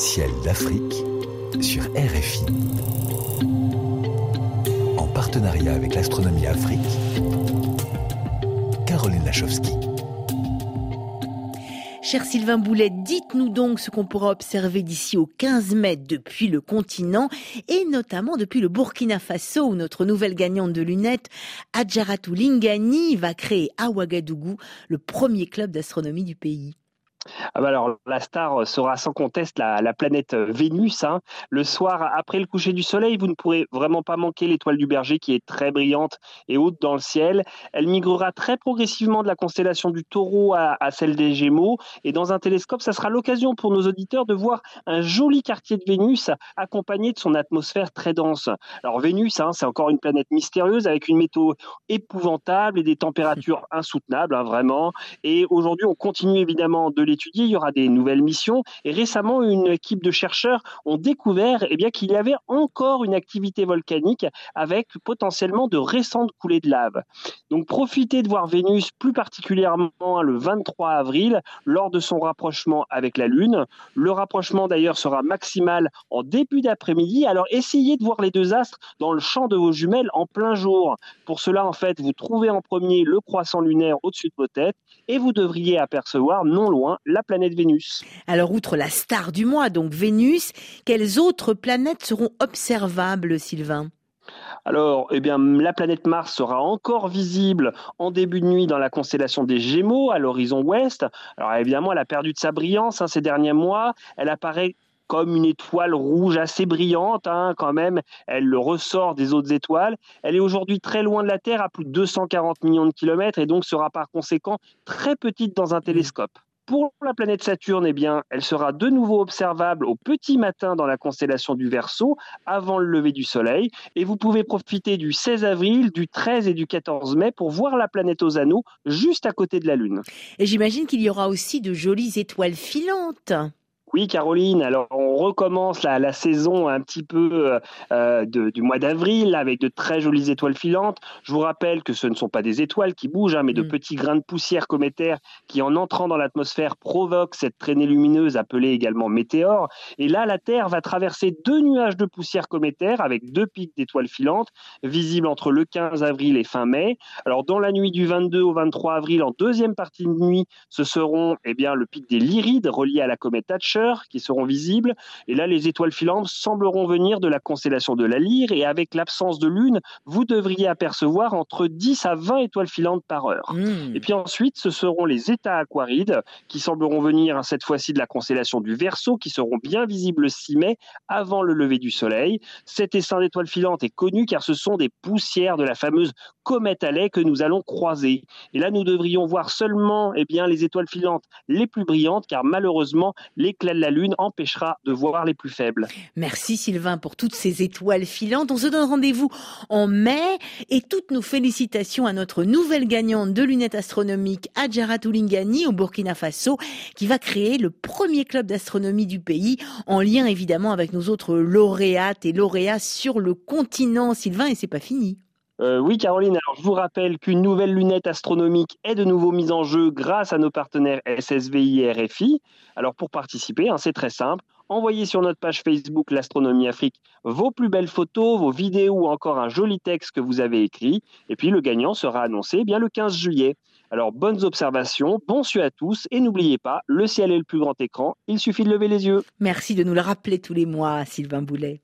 Ciel d'Afrique sur RFI. En partenariat avec l'Astronomie Afrique, Caroline Lachowski. Cher Sylvain Boulet, dites-nous donc ce qu'on pourra observer d'ici au 15 mai depuis le continent et notamment depuis le Burkina Faso où notre nouvelle gagnante de lunettes, Adjaratou Lingani, va créer à Ouagadougou le premier club d'astronomie du pays. Ah bah alors, la star sera sans conteste la, planète Vénus. Hein. Le soir, après le coucher du soleil, vous ne pourrez vraiment pas manquer l'étoile du berger qui est très brillante et haute dans le ciel. Elle migrera très progressivement de la constellation du taureau à, celle des Gémeaux. Et dans un télescope, ça sera l'occasion pour nos auditeurs de voir un joli quartier de Vénus accompagné de son atmosphère très dense. Alors, Vénus, hein, c'est encore une planète mystérieuse avec une météo épouvantable et des températures insoutenables, hein, vraiment. Et aujourd'hui, on continue évidemment de étudier, il y aura des nouvelles missions. Et récemment, une équipe de chercheurs ont découvert eh bien, qu'il y avait encore une activité volcanique avec potentiellement de récentes coulées de lave. Donc profitez de voir Vénus plus particulièrement le 23 avril lors de son rapprochement avec la Lune. Le rapprochement d'ailleurs sera maximal en début d'après-midi. Alors essayez de voir les deux astres dans le champ de vos jumelles en plein jour. Pour cela, en fait, vous trouvez en premier le croissant lunaire au-dessus de vos têtes et vous devriez apercevoir non loin la planète Vénus. Alors, outre la star du mois, donc Vénus, quelles autres planètes seront observables, Sylvain? Alors, eh bien, la planète Mars sera encore visible en début de nuit dans la constellation des Gémeaux, à l'horizon ouest. Alors, évidemment, elle a perdu de sa brillance hein, ces derniers mois. Elle apparaît comme une étoile rouge assez brillante, hein, quand même. Elle le ressort des autres étoiles. Elle est aujourd'hui très loin de la Terre, à plus de 240 millions de kilomètres, et donc sera par conséquent très petite dans un télescope. Pour la planète Saturne, eh bien, elle sera de nouveau observable au petit matin dans la constellation du Verseau, avant le lever du Soleil. Et vous pouvez profiter du 16 avril, du 13 et du 14 mai pour voir la planète aux anneaux juste à côté de la Lune. Et j'imagine qu'il y aura aussi de jolies étoiles filantes. Oui, Caroline. Alors, on recommence la, la saison un petit peu euh, euh, du mois d'avril avec de très jolies étoiles filantes. Je vous rappelle que ce ne sont pas des étoiles qui bougent, hein, mais de mm. petits grains de poussière cométaire qui, en entrant dans l'atmosphère, provoquent cette traînée lumineuse appelée également météore. Et là, la Terre va traverser deux nuages de poussière cométaire avec deux pics d'étoiles filantes visibles entre le 15 avril et fin mai. Alors, dans la nuit du 22 au 23 avril, en deuxième partie de nuit, ce seront eh bien, le pic des Lyrides relié à la comète Thatcher qui seront visibles. Et là, les étoiles filantes sembleront venir de la constellation de la Lyre. Et avec l'absence de lune, vous devriez apercevoir entre 10 à 20 étoiles filantes par heure. Hmm. Et puis ensuite, ce seront les états aquarides qui sembleront venir hein, cette fois-ci de la constellation du Verseau, qui seront bien visibles le 6 mai, avant le lever du Soleil. Cet essaim d'étoiles filantes est connu car ce sont des poussières de la fameuse comète à lait que nous allons croiser. Et là, nous devrions voir seulement eh bien, les étoiles filantes les plus brillantes, car malheureusement, l'éclat la Lune empêchera de voir les plus faibles. Merci Sylvain pour toutes ces étoiles filantes. On se donne rendez-vous en mai et toutes nos félicitations à notre nouvelle gagnante de lunettes astronomiques, Adjara Toulingani, au Burkina Faso, qui va créer le premier club d'astronomie du pays, en lien évidemment avec nos autres lauréates et lauréats sur le continent. Sylvain, et c'est pas fini. Euh, oui, Caroline, alors je vous rappelle qu'une nouvelle lunette astronomique est de nouveau mise en jeu grâce à nos partenaires SSVI et RFI. Alors pour participer, hein, c'est très simple. Envoyez sur notre page Facebook L'Astronomie Afrique vos plus belles photos, vos vidéos ou encore un joli texte que vous avez écrit. Et puis le gagnant sera annoncé eh bien le 15 juillet. Alors bonnes observations, bon su à tous et n'oubliez pas, le ciel est le plus grand écran, il suffit de lever les yeux. Merci de nous le rappeler tous les mois, Sylvain Boulet.